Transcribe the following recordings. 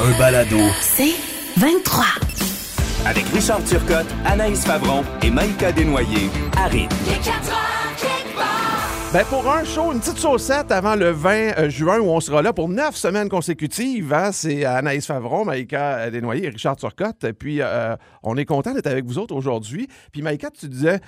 un balado. C'est 23. Avec Richard Turcotte, Anaïs Favron et Maïka Desnoyers à rythme. Ben pour un show, une petite saucette avant le 20 euh, juin où on sera là pour neuf semaines consécutives. hein. C'est Anaïs Favron, Maïka Desnoyers et Richard Turcotte. Et puis, euh, on est content d'être avec vous autres aujourd'hui. Puis, Maïka, tu disais,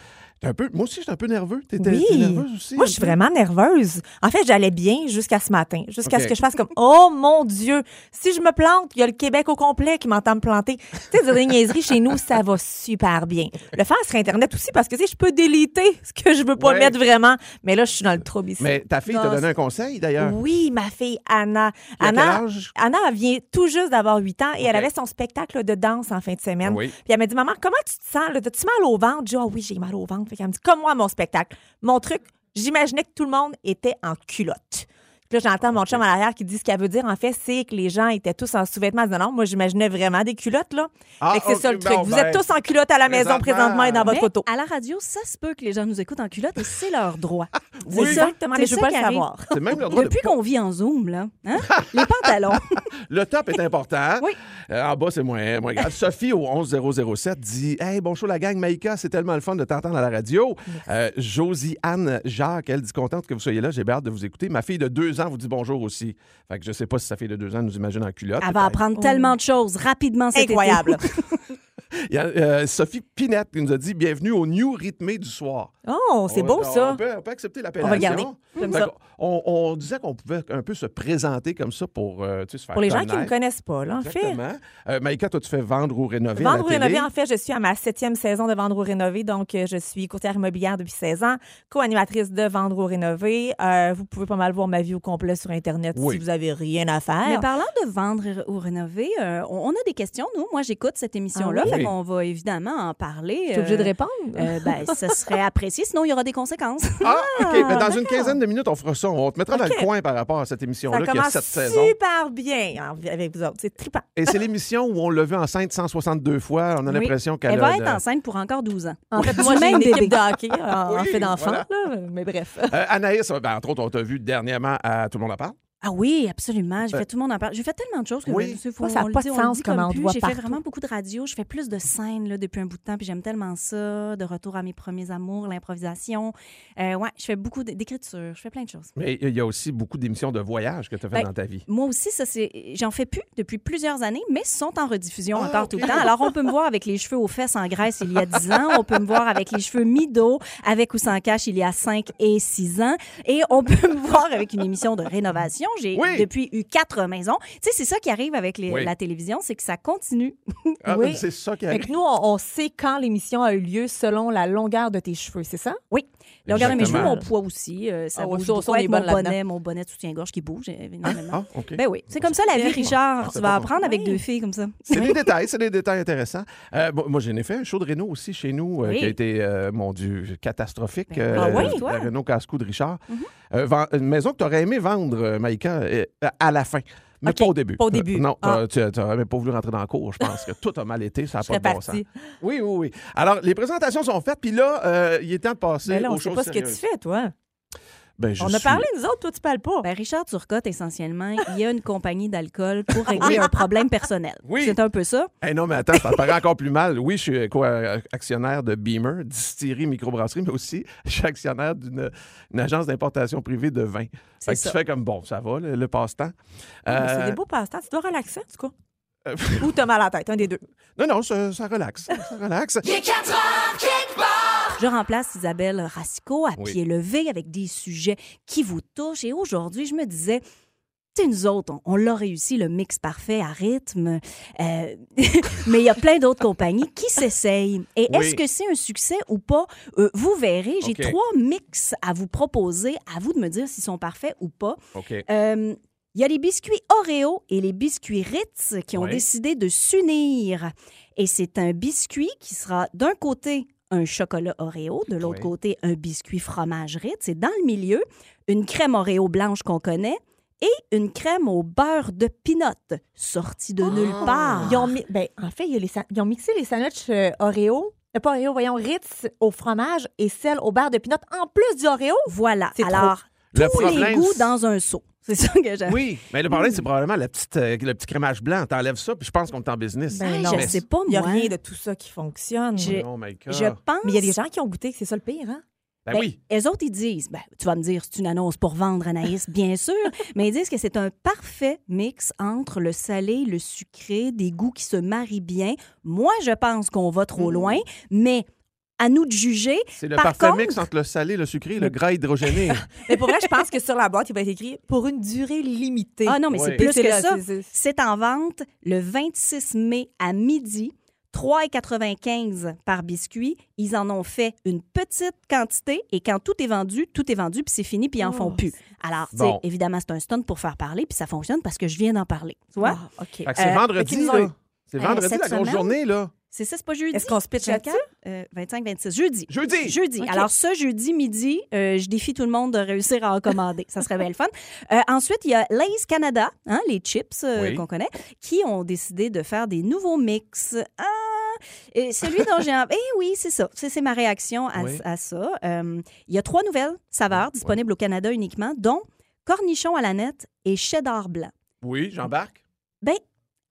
un peu, moi aussi, j'étais un peu nerveux. T'étais Oui. nerveuse aussi? Moi, je suis vraiment nerveuse. En fait, j'allais bien jusqu'à ce matin, jusqu'à ce que je fasse comme Oh mon Dieu, si je me plante, il y a le Québec au complet qui m'entend me planter. Tu sais, des niaiseries chez nous, ça va super bien. Le faire sur Internet aussi parce que tu sais, je peux déliter ce que je veux pas Ouais. mettre vraiment. Mais là, je suis dans le trouble ici. Mais ta fille t'a donné un conseil, d'ailleurs? Oui, ma fille Anna. Quel Anna, âge? Anna vient tout juste d'avoir 8 ans et elle avait son spectacle de danse en fin de semaine. Oui. Puis elle m'a dit Maman, comment tu te sens? T'as-tu mal au ventre? Je dis Ah oui, j'ai mal au ventre. Comme moi, mon spectacle. Mon truc, j'imaginais que tout le monde était en culotte. Puis là, j'entends mon chum à l'arrière qui dit ce qu'elle veut dire, en fait, c'est que les gens étaient tous en sous-vêtements. Non, moi, j'imaginais vraiment des culottes, là. Ah, Fait que c'est ça le truc. bon, Vous ben, êtes tous en culotte à la maison présentement, et dans votre Mais auto. à la radio, ça se peut que les gens nous écoutent en culotte et c'est leur droit. C'est exactement, mais je veux ça pas le savoir. C'est même le droit de Depuis qu'on vit en Zoom, là, hein, les pantalons. Le top est important. Oui. Euh, en bas, c'est moins, moins grave. Sophie au 11007 dit Hey, bonjour la gang, Maïka, c'est tellement le fun de t'entendre à la radio. Euh, Josie Anne Jacques, elle dit contente que vous soyez là, j'ai bien hâte de vous écouter. Ma fille de deux ans vous dit bonjour aussi. Fait que je sais pas si sa fille de deux ans nous imagine en culotte. Elle va apprendre tellement de choses rapidement cet été. Incroyable. Il y a euh, Sophie Pinette qui nous a dit Bienvenue au New Rythmé du soir. Oh, c'est On- beau, on ça. peut, on peut accepter l'appellation. On ça. On, on disait qu'on pouvait un peu se présenter comme ça pour euh, tu sais, se faire Pour les gens qui ne connaissent pas, là, en fait. Exactement. Euh, Maïka, toi, tu fais vendre ou rénover à Vendre ou rénover, en fait, je suis à ma septième saison de Vendre ou rénover. Donc, euh, je suis courtière immobilière depuis 16 ans, co-animatrice de Vendre ou rénover. Euh, vous pouvez pas mal voir ma vie au complet sur Internet Oui. si vous avez rien à faire. Mais parlant de vendre ou rénover, euh, on, on a des questions, nous. Moi, j'écoute cette émission-là, Ah oui? fait qu'on va évidemment en parler. Je suis obligée de répondre. euh, ben, ça serait apprécié, sinon il y aura des conséquences. Ah, OK. Ben, dans une quinzaine de minutes, on fera ça. On te mettra dans le coin par rapport à cette émission-là qui a commence sept saisons. super bien en- avec vous autres. C'est trippant. Et c'est l'émission où on l'a vu enceinte 162 fois. On a Oui. l'impression qu'elle Elle va être de- enceinte pour encore 12 ans. En fait, moi, j'ai même une équipe de hockey en, en Oui, fait d'enfants, voilà. mais bref. Euh, Anaïs, ben, entre autres, on t'a vu dernièrement à Tout le monde en parle. Ah oui, absolument. J'ai Euh, fait tout le monde en parle. J'ai fait tellement de choses que oui. je sais, faut, ça a on le pas de sens comme comment on J'ai fait vraiment beaucoup de radio. Je fais plus de scènes là, depuis un bout de temps, puis j'aime tellement ça. De retour à mes premiers amours, l'improvisation. Euh, ouais, je fais beaucoup d'écriture. Je fais plein de choses. Mais il y a aussi beaucoup d'émissions de voyage que tu as fait Ben, dans ta vie. Moi aussi, ça c'est, j'en fais plus depuis plusieurs années, mais sont en rediffusion Ah, encore tout le temps. Alors on peut me voir avec les cheveux aux fesses en Grèce il y a 10 ans, on peut me voir avec les cheveux mi-dos, avec ou sans cache il y a 5 et 6 ans, et on peut me voir avec une émission de rénovation. J'ai Oui. depuis eu quatre maisons. Tu sais, c'est ça qui arrive avec les- Oui. la télévision, c'est que ça continue. Ah, Oui. C'est ça qui Fait arrive. que nous, on, on sait quand l'émission a eu lieu selon la longueur de tes cheveux, c'est ça? Oui. Là, regardez mes cheveux, mon poids aussi. euh, ça Ah bouge beaucoup avec mon bonnet, mon bonnet de soutien-gorge qui bouge énormément. Ah, OK. Ben oui, c'est comme ça la vie, Richard. Tu vas bon. apprendre avec Oui. deux filles comme ça. C'est des détails, c'est des détails intéressants. Euh, bon, moi, j'en ai fait un show de Renault aussi chez nous, euh, Oui. qui a été, euh, mon Dieu, catastrophique. Ben, euh, ah oui, la toi? Renault Casse-Cou de Richard. Mhm. Euh, ven- une maison que tu aurais aimé vendre, euh, Euh, à la fin. Mais pas au début. pas au début. Euh, non, Ah. tu n'aurais même pas voulu rentrer dans le cours. Je pense que tout a mal été. Ça n'a pas de bon sens. Oui, oui, oui. Alors, les présentations sont faites. Puis là, euh, il est temps de passer Mais là, on aux sait choses pas ce que tu fais, toi. Ben, je on a suis- parlé, nous autres, toi, tu parles pas. Ben, Richard Turcotte, essentiellement, il y a une compagnie d'alcool pour régler un problème personnel. Oui. C'est un peu ça. Eh non, mais attends, ça paraît encore plus mal. Oui, je suis quoi, actionnaire de Beamer, distillerie, microbrasserie, mais aussi je suis actionnaire d'une une agence d'importation privée de vin. Fait C'est que tu ça. fais comme bon, ça va, le, le passe-temps. Mais Euh, C'est des beaux passe-temps. Tu dois relaxer, en tout cas. Ou t'as mal à la tête, un des deux. non, non, ça, ça relaxe. Ça relaxe. Je remplace Isabelle Racicot à Oui. pied levé avec des sujets qui vous touchent. Et aujourd'hui, je me disais, tu nous autres, on, on l'a réussi, le mix parfait à rythme. Euh, mais il y a plein d'autres compagnies qui s'essayent. Et Oui. est-ce que c'est un succès ou pas? Euh, vous verrez. J'ai trois mix à vous proposer. À vous de me dire s'ils sont parfaits ou pas. Euh, Il y a les biscuits Oreo et les biscuits Ritz qui ont décidé de s'unir. Et c'est un biscuit qui sera d'un côté un chocolat Oreo, de l'autre côté un biscuit fromage Ritz. Et dans le milieu, une crème Oreo blanche qu'on connaît et une crème au beurre de pinot, sortie de nulle part. Ils ont, mi- ben, en fait, ils ont mixé les sandwichs euh, Oreo, euh, pas Oreo, voyons, Ritz au fromage et celle au beurre de pinot en plus du Oreo? Voilà. C'est Alors, Le tous les goûts c'est- dans un seau. C'est ça que j'aime. Oui, mais le problème, c'est probablement la petite, euh, le petit crémage blanc. T'enlèves ça, puis je pense qu'on est en business. Ben non. je Mais- sais pas, Il n'y a moi. rien de tout ça qui fonctionne. Oh my God. Je pense. Mais il y a des gens qui ont goûté, que c'est ça le pire, hein? Ben, Ben, oui. Eux autres, ils disent, ben, tu vas me dire, c'est une annonce pour vendre, Anaïs, bien sûr, mais ils disent que c'est un parfait mix entre le salé, le sucré, des goûts qui se marient bien. Moi, je pense qu'on va trop loin, mais à nous de juger. C'est le Par parfait contre- mix entre le salé, le sucré et le gras hydrogéné. Mais pour vrai, je pense que sur la boîte, il va être écrit pour une durée limitée. Ah non, mais c'est plus que là, ça. c'est- en vente le 26 mai à midi. 3,95 par biscuit. Ils en ont fait une petite quantité et quand tout est vendu, tout est vendu puis c'est fini puis ils en Oh, font plus. Alors, tu sais, Bon. évidemment, c'est un stunt pour faire parler puis ça fonctionne parce que je viens d'en parler. Tu vois? Ah, OK. Fait que c'est Euh, vendredi, là. C'est Euh, vendredi, la grosse semaine? journée, là. C'est ça, c'est pas jeudi? Est-ce qu'on se pitch là-dessus? 25-26. Jeudi. Jeudi! Jeudi. OK. Alors, ce jeudi midi, euh, je défie tout le monde de réussir à en commander. Ça serait bien le fun. Euh, ensuite, il y a Lay's Canada, hein, les chips euh, Oui. qu'on connaît, qui ont décidé de faire des nouveaux mix. Ah! Et celui dont j'ai... en- Eh oui, c'est ça. C'est c'est ma réaction à, Oui. à ça. Euh, il y a trois nouvelles saveurs disponibles au Canada uniquement, dont cornichon à la nette et cheddar blanc. Oui, j'embarque. Ben,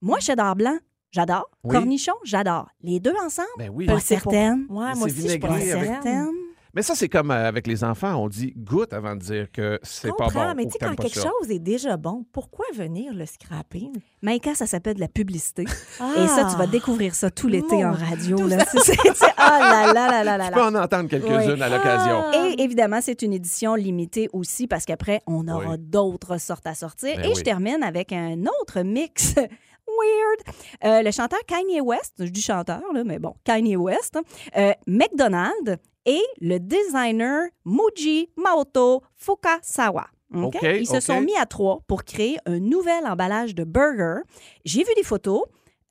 moi, cheddar blanc, j'adore. Oui. Cornichon, j'adore. Les deux ensemble, Ben oui. pas pas- certaine. Ouais, C'est moi aussi, je suis pas certaine. Mais ça, c'est comme euh, avec les enfants. On dit goûte avant de dire que c'est pas bon. mais tu sais, quand quelque ça. chose est déjà bon, pourquoi venir le scraper? Maïka, ça s'appelle de la publicité. Ah. Et ça, tu vas découvrir ça tout l'été Mon en radio. Là. C'est- Ah là là là là là Tu peux en entendre quelques-unes Oui. à l'occasion. Ah. Et évidemment, c'est une édition limitée aussi parce qu'après, on aura Oui. d'autres sortes à sortir. Ben Et oui. je termine avec un autre mix weird. Euh, le chanteur Kanye West, je dis chanteur, là, mais bon, Kanye West, euh, McDonald's et le designer Muji Maoto Fukasawa. OK? OK, Ils se sont mis à trois pour créer un nouvel emballage de burger. J'ai vu des photos.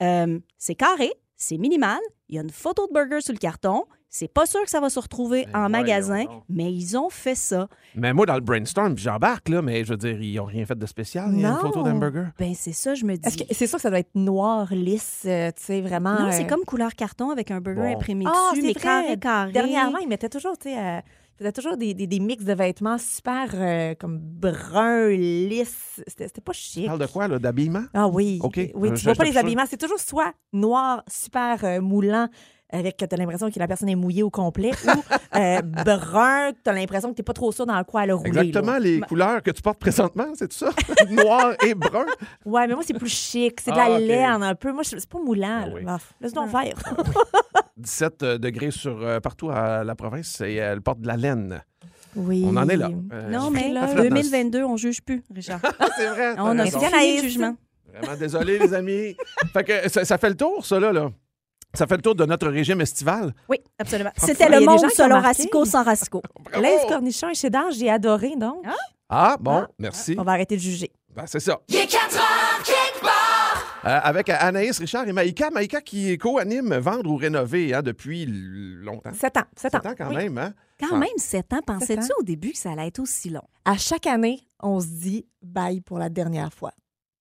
Euh, c'est carré, c'est minimal. Il y a une photo de burger sur le carton. C'est pas sûr que ça va se retrouver en voyons magasin, mais ils ont fait ça. Mais moi, dans le brainstorm, j'embarque, là, mais je veux dire, ils n'ont rien fait de spécial. Il y a une photo d'hamburger. Ben c'est ça, je me dis. Est-ce que c'est sûr que ça doit être noir, lisse, euh, tu sais, vraiment. Non, c'est euh, comme couleur carton avec un burger Bon. imprimé Ah, dessus, c'est mais vrai. carré, carré. Dernièrement, ils mettaient toujours, tu sais, euh, ils faisaient toujours des, des, des mix de vêtements super euh, comme brun, lisse. C'était pas Tu chic. parles de quoi, là? D'habillement? Ah oui. OK. Oui, Euh, tu je- vois je pas les habillements. C'est toujours soit noir, super euh, moulant, avec que tu as l'impression que la personne est mouillée au complet, ou euh, brun, que tu as l'impression que tu pas trop sûr dans quoi elle a roulé. Exactement là. les couleurs que tu portes présentement, c'est tout ça? Noir et brun? Ouais, mais moi, c'est plus chic. C'est de Ah, la OK. laine un peu. Moi, c'est pas moulant. Ah oui. là. Laisse donc faire. 17 euh, degrés sur euh, partout à la province et elle porte de la laine. Oui. On en est là. Euh, Non, mais là, Fred, dans- 2022, on juge plus, Richard. c'est vrai. on a fini le jugement. Vraiment désolé, les amis. Fait que ça, ça fait le tour, ça, là. là. Ça fait le tour de notre régime estival. Oui, absolument. Ah, C'était il le monde selon. Racicot sans Racicot. Laisse cornichon et cheddar, j'ai adoré, donc. Ah, bon, Ah. merci. On va arrêter de juger. Ben, c'est ça. Euh, avec Anaïs, Richard et Maïka. Maïka qui co-anime Vendre ou Rénover hein, depuis longtemps. Sept ans. Sept ans. Sept ans quand Oui. même, hein? Quand Ah. même, 7 ans, pensais-tu Sept au début que ça allait être aussi long? À chaque année, on se dit bye pour la dernière fois.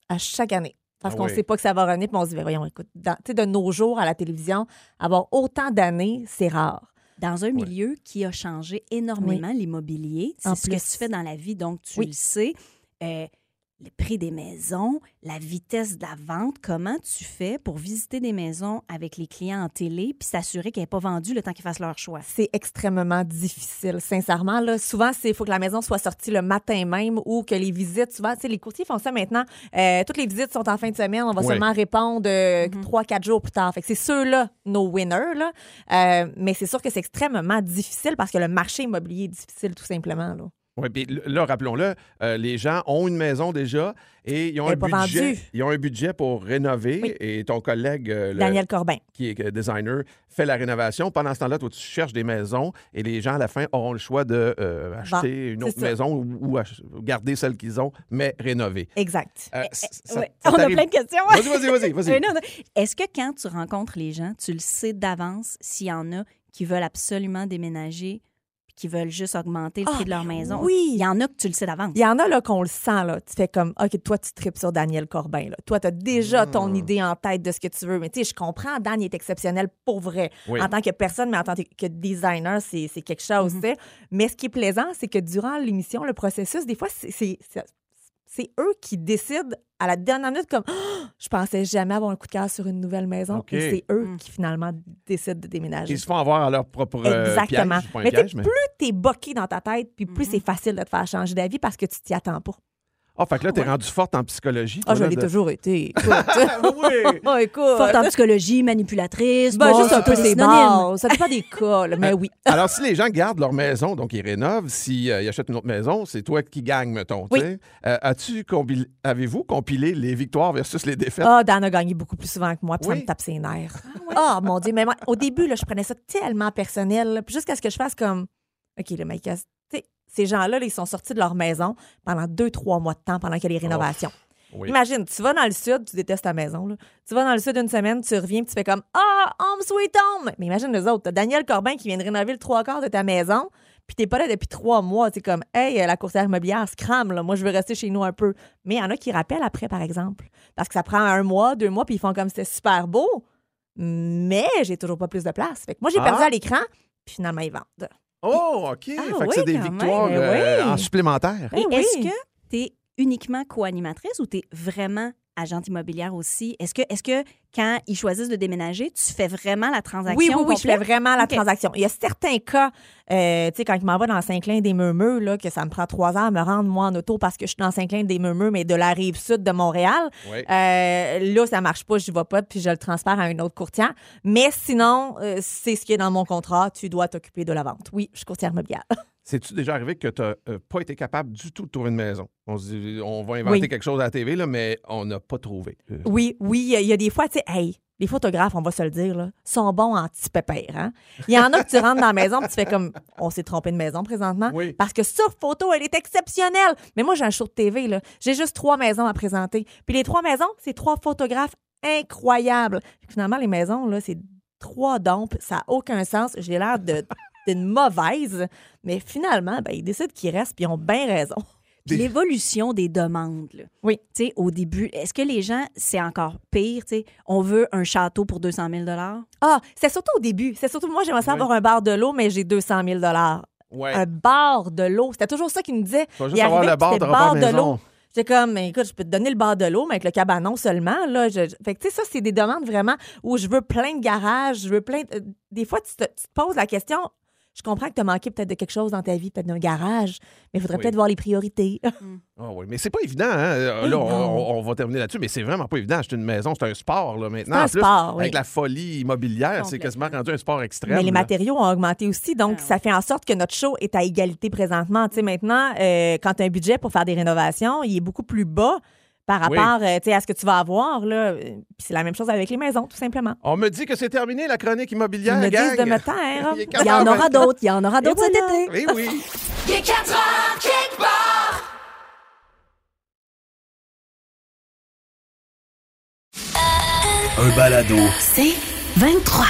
À chaque année. Parce Ah qu'on oui. ne sait pas que ça va revenir, puis on se dit, ben voyons, écoute, dans- tu sais, de nos jours à la télévision, avoir autant d'années, c'est rare. Dans un milieu qui a changé énormément, l'immobilier, c'est ce que tu fais dans la vie, donc tu Oui. le sais. Euh, le prix des maisons, la vitesse de la vente, comment tu fais pour visiter des maisons avec les clients en télé puis s'assurer qu'elles n'est pas vendues le temps qu'ils fassent leur choix? C'est extrêmement difficile, sincèrement. Là, souvent, il faut que la maison soit sortie le matin même ou que les visites, souvent, tu sais, les courtiers font ça maintenant. Euh, toutes les visites sont en fin de semaine. On va Ouais. seulement répondre euh, trois, quatre jours plus tard. Fait que c'est ceux-là, nos winners. Là. Euh, mais c'est sûr que c'est extrêmement difficile parce que le marché immobilier est difficile, tout simplement. Là. Oui, puis là, rappelons-le, euh, les gens ont une maison déjà et ils ont, un budget, ils ont un budget pour rénover Oui. et ton collègue, euh, le- Daniel Corbin. qui est euh, designer, fait la rénovation. Pendant ce temps-là, toi, tu cherches des maisons et les gens, à la fin, auront le choix de euh, acheter une autre ça. maison ou, ou ach- garder celle qu'ils ont, mais rénover. Exact. C- ça- Ouais. ça On a plein de questions. Vas-y, vas-y, vas-y. non. Est-ce que quand tu rencontres les gens, tu le sais d'avance s'il y en a qui veulent absolument déménager qui veulent juste augmenter le Ah, prix de leur ben maison. oui. Il y en a que tu le sais d'avance. Il y en a là qu'on le sent, là. Tu fais comme, OK, toi, tu tripes sur Daniel Corbin, là. Toi, tu as déjà ton idée en tête de ce que tu veux. Mais tu sais, je comprends, Dan, il est exceptionnel pour vrai. Oui. En tant que personne, mais en tant que designer, c'est c'est quelque chose, tu sais. Mais ce qui est plaisant, c'est que durant l'émission, le processus, des fois, c'est- c'est eux qui décident à la dernière minute comme je pensais jamais avoir un coup de cœur sur une nouvelle maison et c'est eux Mm. qui finalement décident de déménager. Ils se font avoir à leur propre euh, Exactement. piège. Pas un mais piège, plus t'es boqué dans ta tête, puis plus Mhm. c'est facile de te faire changer d'avis parce que tu t'y attends pas. Ah, fait que là, t'es rendu forte en psychologie. Ah, toi, je l'ai de- toujours été. Écoute. oui! oh, écoute. Forte en psychologie, manipulatrice. Ben, bon, juste un peu des synonymes. Ça dépend des cas, là, mais oui. Alors, si les gens gardent leur maison, donc ils rénovent, s'ils achètent une autre maison, c'est toi qui gagne, mettons. Oui. Euh, As-tu compil- Avez-vous compilé les victoires versus les défaites? Ah, Dan a gagné beaucoup plus souvent que moi, puis Oui. ça me tape ses nerfs. Ah, mon Dieu. Mais moi, au début, là, je prenais ça tellement personnel. jusqu'à ce que je fasse comme OK, le sais, ces gens-là, là, ils sont sortis de leur maison pendant deux, trois mois de temps pendant qu'il y a les rénovations. Oui. Imagine, tu vas dans le sud, tu détestes ta maison. Là. Tu vas dans le sud une semaine, tu reviens, tu fais comme Ah, home sweet home! Mais imagine les autres. T'as Daniel Corbin qui vient de rénover le trois quarts de ta maison, puis t'es pas là depuis trois mois. C'est comme Hey, la courtière immobilière, scram, là. moi je veux rester chez nous un peu. Mais il y en a qui rappellent après, par exemple. Parce que ça prend un mois, deux mois, puis ils font comme c'était super beau. Mais j'ai toujours pas plus de place. Fait que moi, j'ai Ah. perdu à l'écran, puis finalement, ils vendent. Oh, OK. Ah fait que oui, c'est des quand même. victoires Ben euh, oui. en supplémentaire. Ben Et oui. Est-ce que tu es uniquement co-animatrice ou tu es vraiment agente immobilière aussi? Est-ce que, est que quand ils choisissent de déménager, tu fais vraiment la transaction? Oui, oui, oui, je fais vraiment la transaction. Il y a certains cas, euh, tu sais, quand je m'en vais dans Saint-Clin des Meumeux, là, que ça me prend trois heures à me rendre, moi, en auto, parce que je suis dans Saint-Clin des Meumeux, mais de la rive sud de Montréal. Oui. Euh, là, ça marche pas, je vais pas, puis je le transfère à une autre courtière. Mais sinon, euh, c'est ce qui est dans mon contrat, tu dois t'occuper de la vente. Oui, je suis courtière immobilière. C'est-tu déjà arrivé que tu n'as pas été capable du tout de trouver une maison? On se dit, on va inventer Oui. quelque chose à la TV, là, mais on n'a pas trouvé. Oui, oui, il y a- il y, a des fois, tu sais, hey, les photographes, on va se le dire, là, sont bons en petit pépère. Hein? Il y en a que tu rentres dans la maison et tu fais comme, on s'est trompé de maison présentement. Oui. Parce que sur photo, elle est exceptionnelle. Mais moi, j'ai un show de TV, là. J'ai juste trois maisons à présenter. Puis les trois maisons, c'est trois photographes incroyables. Finalement, les maisons, là, c'est trois dompes. Ça n'a aucun sens. J'ai l'air de d'une mauvaise. Mais finalement, ben, ils décident qu'ils restent puis ils ont bien raison. L'évolution des demandes. là. Oui. Tu sais, au début, est-ce que les gens, c'est encore pire? tu sais, on veut un château pour 200 000 Ah, c'est surtout au début. C'est surtout, moi, j'aimerais ça Oui. avoir un bar de l'eau, mais j'ai 200 000 Ouais. un bar de l'eau. C'était toujours ça qu'ils me disaient. Il juste avoir le bar, de l'eau. J'étais comme, écoute, je peux te donner le bar de l'eau, mais avec le cabanon seulement. Là, je, je- Fait que, tu sais, ça, c'est des demandes vraiment où je veux plein de garages, je veux plein. de- Des fois, tu te, tu te poses la question. Je comprends que tu as manqué peut-être de quelque chose dans ta vie, peut-être d'un garage, mais il faudrait Oui. peut-être voir les priorités. Ah oui, mais c'est pas évident. Hein? Euh, Eh Là, on, non. on- on va terminer là-dessus, mais c'est vraiment pas évident. C'est une maison, c'est un sport là, maintenant. C'est un En plus, sport, oui. Avec la folie immobilière, c'est quasiment rendu un sport extrême. Mais les là. matériaux ont augmenté aussi, donc Ah ça fait en sorte que notre show est à égalité présentement. Tu sais, maintenant, euh, quand tu as un budget pour faire des rénovations, il est beaucoup plus bas par Oui. rapport euh, tu sais, à ce que tu vas avoir. Là. C'est la même chose avec les maisons, tout simplement. On me dit que c'est terminé la chronique Ils immobilière, me gang. disent de me taire. Il y en aura d'autres. Il y en aura d'autres cet été. Oui, oui. Il est 4 heures quelque part. Un balado. C'est 23.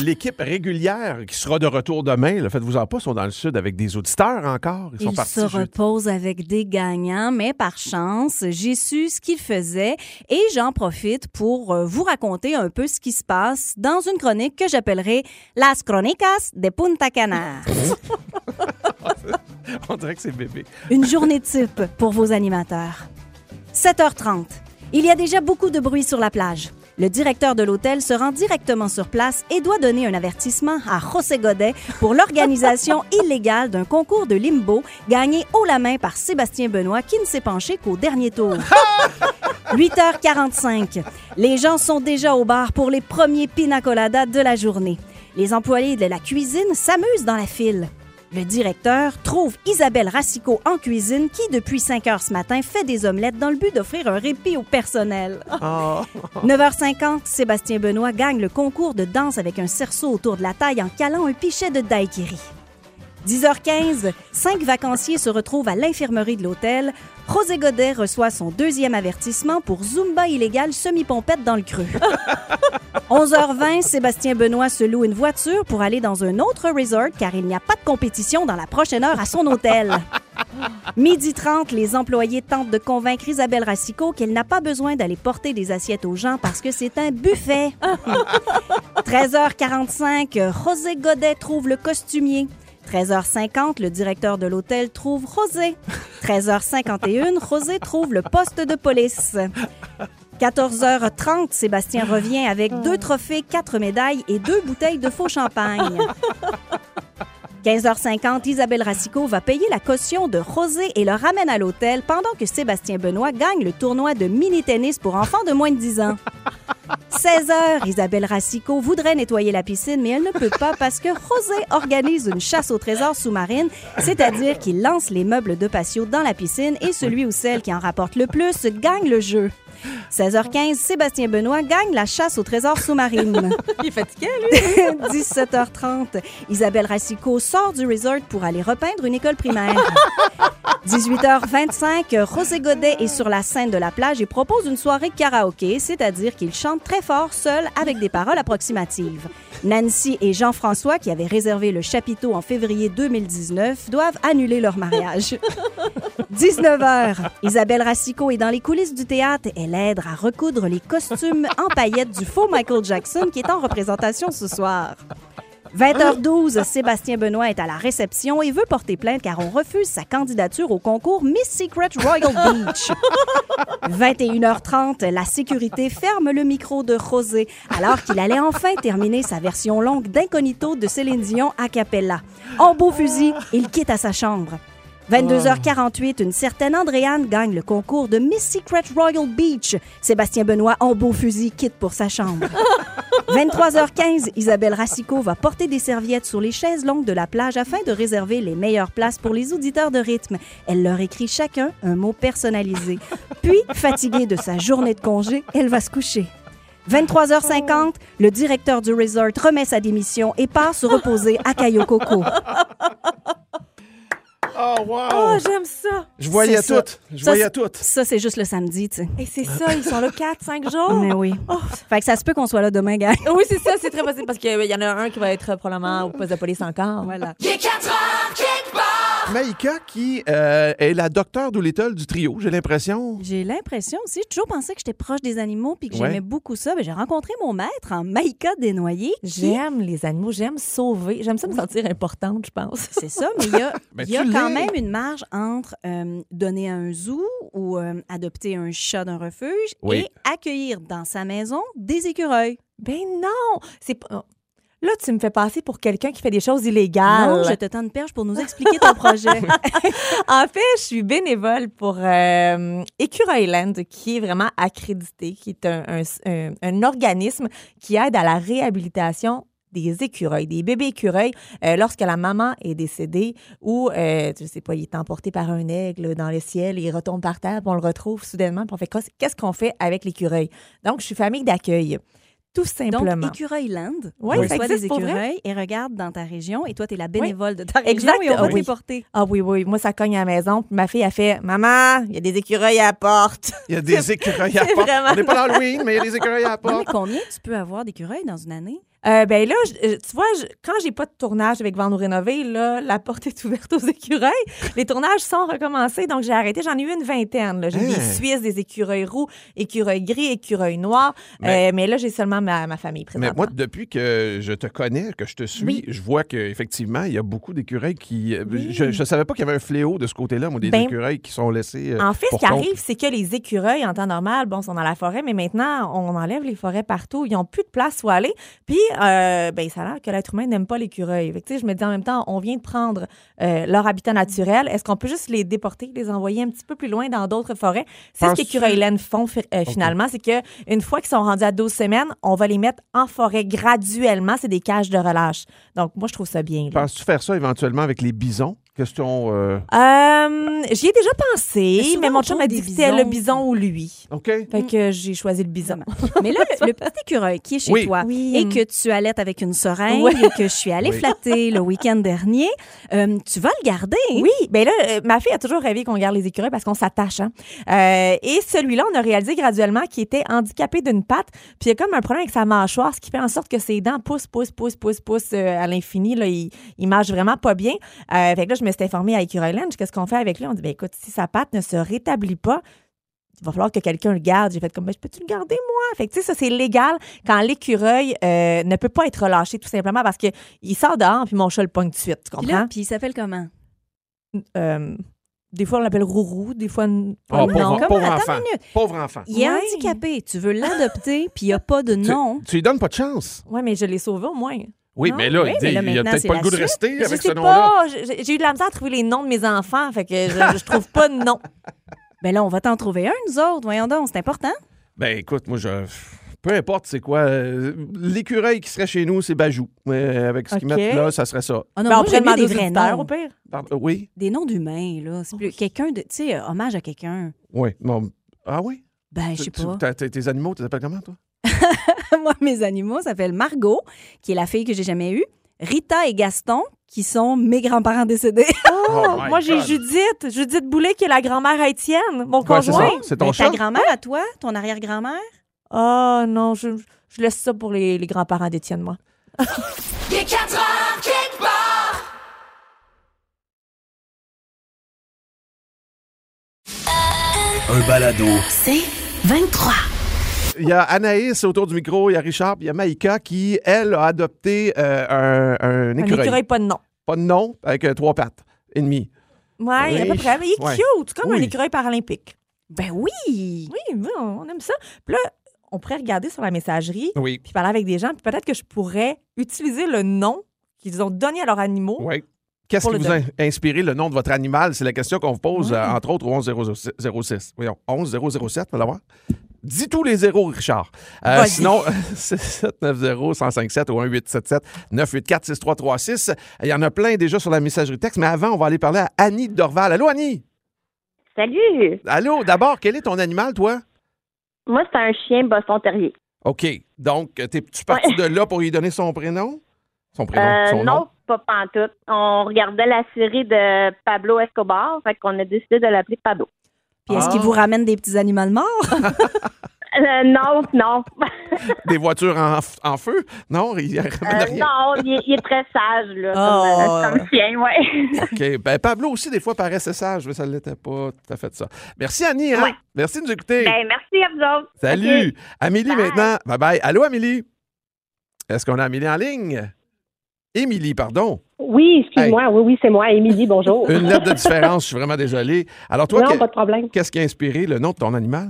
L'équipe régulière qui sera de retour demain, faites-vous en pas, sont dans le sud avec des auditeurs encore. Ils sont Il partis. se jeudi. repose avec des gagnants, mais par chance, j'ai su ce qu'il faisait et j'en profite pour euh, vous raconter un peu ce qui se passe dans une chronique que j'appellerai Las Crónicas de Punta Cana. On dirait que c'est bébé. Une journée type pour vos animateurs. 7h30. Il y a déjà beaucoup de bruit sur la plage. Le directeur de l'hôtel se rend directement sur place et doit donner un avertissement à José Godet pour l'organisation illégale d'un concours de limbo gagné haut la main par Sébastien Benoît qui ne s'est penché qu'au dernier tour. 8h45. Les gens sont déjà au bar pour les premiers pina coladas de la journée. Les employés de la cuisine s'amusent dans la file. Le directeur trouve Isabelle Racicot en cuisine qui, depuis 5 heures ce matin, fait des omelettes dans le but d'offrir un répit au personnel. Ah. 9h50, Sébastien Benoît gagne le concours de danse avec un cerceau autour de la taille en calant un pichet de daiquiri. 10h15, cinq vacanciers se retrouvent à l'infirmerie de l'hôtel. José Godet reçoit son deuxième avertissement pour Zumba illégal semi-pompette dans le creux. 11h20, Sébastien Benoît se loue une voiture pour aller dans un autre resort car il n'y a pas de compétition dans la prochaine heure à son hôtel. Midi 30, les employés tentent de convaincre Isabelle Racicot qu'elle n'a pas besoin d'aller porter des assiettes aux gens parce que c'est un buffet. 13h45, José Godet trouve le costumier. 13h50, le directeur de l'hôtel trouve José. 13h51, José trouve le poste de police. 14h30, Sébastien revient avec deux trophées, quatre médailles et deux bouteilles de faux champagne. 15h50, Isabelle Racicot va payer la caution de José et le ramène à l'hôtel pendant que Sébastien Benoît gagne le tournoi de mini-tennis pour enfants de moins de 10 ans. 16h, Isabelle Racicot voudrait nettoyer la piscine, mais elle ne peut pas parce que José organise une chasse au trésor sous-marine, c'est-à-dire qu'il lance les meubles de patio dans la piscine et celui ou celle qui en rapporte le plus gagne le jeu. 16h15, Sébastien Benoît gagne la chasse au trésor sous-marine. Il est fatigué, lui. 17h30, Isabelle Racicot sort du resort pour aller repeindre une école primaire. 18h25, José Godet est sur la scène de la plage et propose une soirée karaoké, c'est-à-dire qu'il chante très fort seul avec des paroles approximatives. Nancy et Jean-François, qui avaient réservé le chapiteau en février 2019, doivent annuler leur mariage. 19h, Isabelle Racicot est dans les coulisses du théâtre. Elle aide à recoudre les costumes en paillettes du faux Michael Jackson qui est en représentation ce soir. 20h12, Sébastien Benoît est à la réception et veut porter plainte car on refuse sa candidature au concours Miss Secret Royal Beach. 21h30, la sécurité ferme le micro de José alors qu'il allait enfin terminer sa version longue d'incognito de Céline Dion a cappella. En beau fusil, il quitte à sa chambre. 22h48, une certaine Andréane gagne le concours de Miss Secret Royal Beach. Sébastien Benoît, en beau fusil, quitte pour sa chambre. 23h15, Isabelle Racicot va porter des serviettes sur les chaises longues de la plage afin de réserver les meilleures places pour les auditeurs de rythme. Elle leur écrit chacun un mot personnalisé. Puis, fatiguée de sa journée de congé, elle va se coucher. 23h50, le directeur du resort remet sa démission et part se reposer à Cayo Coco. Oh, wow! Oh, j'aime ça. je voyais c'est ça. tout. Je Ça, voyais c'est- tout. Ça, c'est juste le samedi, tu sais. Et c'est ça, ils sont là 4, 5 jours? Mais oui. Fait que ça se peut qu'on soit là demain, gars. Oui, c'est ça, c'est très possible parce qu'il y en a un qui va être probablement au poste de police encore. Voilà. Il est 4 heures. Maïka, qui euh, est la docteur Doolittle du trio, j'ai l'impression. J'ai l'impression aussi, j'ai toujours pensé que j'étais proche des animaux puis que Ouais. j'aimais beaucoup ça. Ben, j'ai rencontré mon maître en Maïka Desnoyers. qui- J'aime les animaux, j'aime sauver. J'aime ça me sentir importante, je pense. C'est ça, mais il y a, Ben, y a quand même une marge entre euh, donner un zoo ou euh, adopter un chat d'un refuge Oui. et accueillir dans sa maison des écureuils. Ben non, c'est pas. Là, tu me fais passer pour quelqu'un qui fait des choses illégales. Non, je te tends une perche pour nous expliquer ton projet. En fait, je suis bénévole pour euh, Écureuilland, qui est vraiment accrédité, qui est un, un- un- un organisme qui aide à la réhabilitation des écureuils, des bébés écureuils, euh, lorsque la maman est décédée ou, euh, je sais pas, il est emporté par un aigle dans le ciel, il retombe par terre, puis on le retrouve soudainement, puis on fait qu'est-ce qu'est-ce qu'on fait avec l'écureuil? Donc, je suis famille d'accueil, tout simplement. Donc, Écureuilland Oui, on ça reçoit des existe pour vrai. écureuils et regarde dans ta région et toi, tu es la bénévole de ta région Exact, et on va oui. te porter. Ah oui, oui, moi, ça cogne à la maison. Puis ma fille a fait Maman, il y a des écureuils à la porte. Il y a des écureuils à la c'est porte. vraiment- On n'est pas dans Halloween, mais il y a des écureuils à la Non, mais porte. combien tu peux avoir d'écureuils dans une année? Euh, ben là, je- euh, tu vois, je- quand j'ai pas de tournage avec Vendre Rénové, là, la porte est ouverte aux écureuils. Les tournages sont recommencés, donc j'ai arrêté. J'en ai eu une vingtaine. J'ai Hein? des Suisses, des écureuils roux, écureuils gris, écureuils noirs. Mais- Euh, mais là, j'ai seulement ma, ma famille Mais présentement. moi, depuis que je te connais, que je te suis, Oui. je vois qu'effectivement, il y a beaucoup d'écureuils qui. euh, Oui. Je ne savais pas qu'il y avait un fléau de ce côté-là, moi, des Ben, écureuils qui sont laissés. euh, En fait, ce qui compte. arrive, c'est que les écureuils, en temps normal, bon, sont dans la forêt, mais maintenant, on enlève les forêts partout. Ils n'ont plus de place où aller. Puis, euh, ben, ça a l'air que l'être humain n'aime pas l'écureuil. Je me dis en même temps, on vient de prendre euh, leur habitat naturel. Est-ce qu'on peut juste les déporter, les envoyer un petit peu plus loin dans d'autres forêts? C'est ce Penses-tu- qu'Écureuil font euh, finalement. C'est que une fois qu'ils sont rendus à 12 semaines, on va les mettre en forêt graduellement. C'est des cages de relâche. Donc, moi, je trouve ça bien. Penses-tu faire ça éventuellement avec les bisons? Question. euh, Euh, J'y ai déjà pensé, mais mon on chum m'a dit que c'était le bison ou lui. OK. Fait que j'ai choisi le bison. Mais là, le, le petit écureuil qui est chez Oui. toi Oui. et que tu allaites avec une seringue et que je suis allée Oui. flatter le week-end dernier, euh, tu vas le garder. Oui, ben là, ma fille a toujours rêvé qu'on garde les écureuils parce qu'on s'attache. Hein. Euh, et celui-là, on a réalisé graduellement qu'il était handicapé d'une patte, puis il a comme un problème avec sa mâchoire, ce qui fait en sorte que ses dents poussent, poussent, poussent, poussent, poussent euh, à l'infini. Là, il, il mange vraiment pas bien. Euh, fait que là, je me suis informée à Écureuil Lounge. Qu'est-ce qu'on fait avec lui? On dit, ben écoute, si sa patte ne se rétablit pas, il va falloir que quelqu'un le garde. J'ai fait comme, ben, je peux-tu le garder, moi? Fait que, tu sais, ça, c'est légal quand l'écureuil euh, ne peut pas être relâché, tout simplement parce qu'il sort dehors, puis mon chat le pogne tout de suite. Tu comprends? puis il s'appelle comment? Euh, des fois, on l'appelle Rourou, des fois, n- Oh, de pauvre. Comment? pauvre enfant. une. Pauvre enfant. Il est handicapé. Tu veux l'adopter, puis il n'y a pas de Tu, nom. tu lui donnes pas de chance. Ouais, mais je l'ai sauvé au moins. Oui, Non, mais là, oui, il, mais là, il a maintenant, peut-être pas le goût de rester Je avec sais ce nom-là. pas. J'ai eu de la misère à trouver les noms de mes enfants, fait que je, je trouve pas de nom. Ben là, on va t'en trouver un, nous autres. Voyons donc, c'est important. Ben écoute, moi, je. Peu importe c'est quoi. euh, L'écureuil qui serait chez nous, c'est Bajou. Avec ce qu'ils mettent là, ça serait ça. Ah non, Ben, on pourrait demander des vrais noms. au pire. Pardon, oui, Des noms d'humains, là. C'est plus quelqu'un de. Tu sais, euh, hommage à quelqu'un. oui. Bon, ah oui? Ben, je sais pas. tes animaux, tu les appelles comment, toi? Moi, mes animaux s'appellent Margot, qui est la fille que j'ai jamais eue, Rita et Gaston, qui sont mes grands-parents décédés. Oh, my moi, j'ai. Judith. Judith Boulet, qui est la grand-mère à Étienne, mon Ouais, conjoint. C'est ton Ben, chat? ta grand-mère à toi, ton arrière-grand-mère? Ah, non, je, je laisse ça pour les, les grands-parents d'Étienne, moi. Il est 4 heures, quelque part. Un balado. C'est 23. Il y a Anaïs autour du micro, il y a Richard, puis il y a Maïka qui, elle, a adopté euh, un, un Un écureuil. écureuil, pas de nom. Pas de nom, avec euh, trois pattes et demi. Ouais, à peu Oui. près. Mais il est Ouais. cute, comme Oui. un écureuil paralympique. Ben oui! Oui, oui, on aime ça. Puis là, on pourrait regarder sur la messagerie, Oui. puis parler avec des gens, puis peut-être que je pourrais utiliser le nom qu'ils ont donné à leurs animaux. Oui. Qu'est-ce qui vous a inspiré le nom de votre animal? C'est la question qu'on vous pose, euh, entre autres, au 11-006. Voyons, 11-007, on va l'avoir. Dis tous les zéros, Richard. Euh, sinon, 790-1057 ou 1-877-984-6336. Il y en a plein déjà sur la messagerie texte, mais avant, on va aller parler à Annie Dorval. Allô, Annie? Salut! Allô, d'abord, quel est ton animal, toi? Moi, c'est un chien boston terrier. OK. Donc, t'es-tu parti de là pour lui donner son prénom? Son prénom, Euh, son nom? non, pas pantoute. On regardait la série de Pablo Escobar, fait qu'on a décidé de l'appeler Pablo. Puis est-ce Ah. qu'ils vous ramènent des petits animaux morts? Euh, non, non. Des voitures en, feu? Non, il Euh, rien. non, il est, il est très sage, là, Oh. comme, euh, comme chien, ouais. OK. Ben, Pablo aussi, des fois, paraissait sage, mais ça ne l'était pas tout à fait ça. Merci, Annie. Hein? Ouais. Merci de nous écouter. ben, merci à vous autres. Salut. Amélie, Bye. maintenant. Bye-bye. Allô, Amélie? Est-ce qu'on a Amélie en ligne? Émilie, pardon. Oui, excuse-moi. Oui, oui, c'est moi, Émilie, bonjour. Une lettre de différence, je suis vraiment désolé. Alors, toi, non, que- pas de problème. qu'est-ce qui a inspiré le nom de ton animal?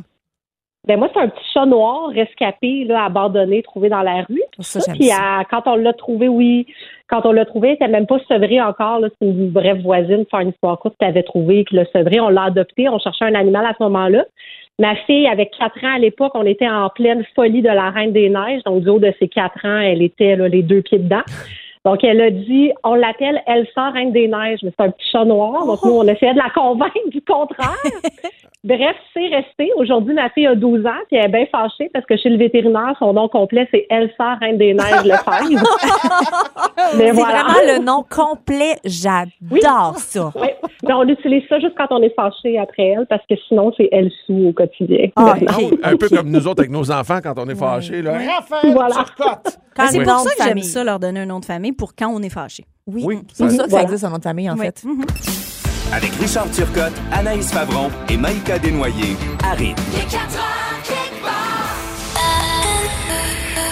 Ben moi, c'est un petit chat noir rescapé, là, abandonné, trouvé dans la rue. Ça, j'aime Puis ça. à- quand on l'a trouvé, oui, quand on l'a trouvé, elle était même pas sevré encore. là. C'est une brève voisine, faire une histoire courte, qui avait trouvé, qui l'a sevré. On l'a adopté. On cherchait un animal à ce moment-là. Ma fille avait quatre ans à l'époque. On était en pleine folie de la Reine des Neiges. Donc, du haut de ses quatre ans, elle était là, les deux pieds dedans. Donc, elle a dit, on l'appelle Elsa Reine des Neiges, mais c'est un petit chat noir. Donc, nous, on essayait de la convaincre du contraire. Bref, c'est resté. Aujourd'hui, ma fille a 12 ans, puis elle est bien fâchée parce que chez le vétérinaire, son nom complet, c'est Elsa Reine des Neiges Lefebvre. Mais C'est voilà. vraiment le nom complet. J'adore ça. Oui, mais on utilise ça juste quand on est fâché après elle, parce que sinon, c'est elle sous au quotidien. Ah, ok. Un peu comme nous autres avec nos enfants quand on est fâchés. Là. Raphaël Voilà. C'est pour ça que j'aime ça, leur donner un nom de famille pour quand on est fâché. Oui, Oui, c'est pour ça- que ça existe un nom de famille, en Oui. fait. Mhm. Avec Richard Turcotte, Anaïs Favron et Maïka Desnoyers. À rythme. Il est 4 heures, quelque part.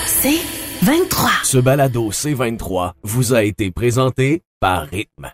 C'est 23. Ce balado C23 vous a été présenté par Rythme.